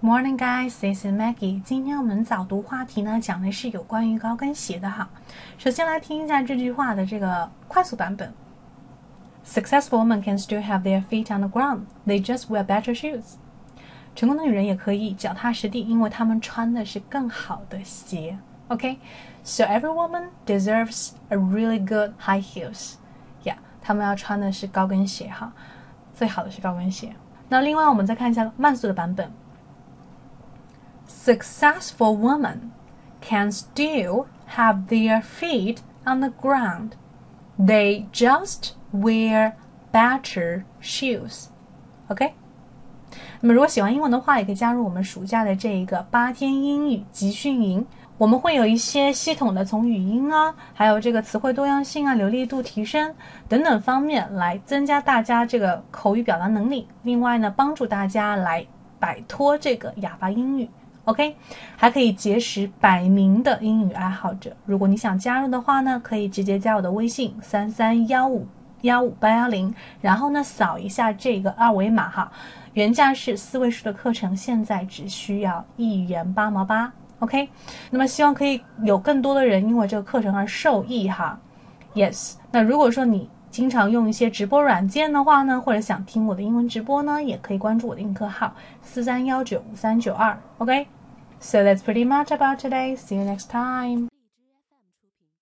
Morning, guys. This is Maggie. 今天我们早读话题呢，讲的是有关于高跟鞋的哈。首先来听一下这句话的这个快速版本。Successful women can still have their feet on the ground. They just wear better shoes. 成功的女人也可以脚踏实地，因为她们穿的是更好的鞋。OK, so every woman deserves a really good high heels. Yeah，她们要穿的是高跟鞋哈，最好的是高跟鞋。那另外我们再看一下慢速的版本。Successful women can still have their feet on the ground. They just wear better shoes. OK。那么如果喜欢英文的话，也可以加入我们暑假的这一个八天英语集训营。我们会有一些系统的从语音啊，还有这个词汇多样性啊、流利度提升等等方面来增加大家这个口语表达能力。另外呢，帮助大家来摆脱这个哑巴英语。OK，还可以结识百名的英语爱好者。如果你想加入的话呢，可以直接加我的微信三三幺五幺五八幺零，然后呢扫一下这个二维码哈。原价是四位数的课程，现在只需要一元八毛八。OK，那么希望可以有更多的人因为这个课程而受益哈。Yes，那如果说你经常用一些直播软件的话呢，或者想听我的英文直播呢，也可以关注我的映客号四三幺九五三九二。OK。So that's pretty much about today. See you next time.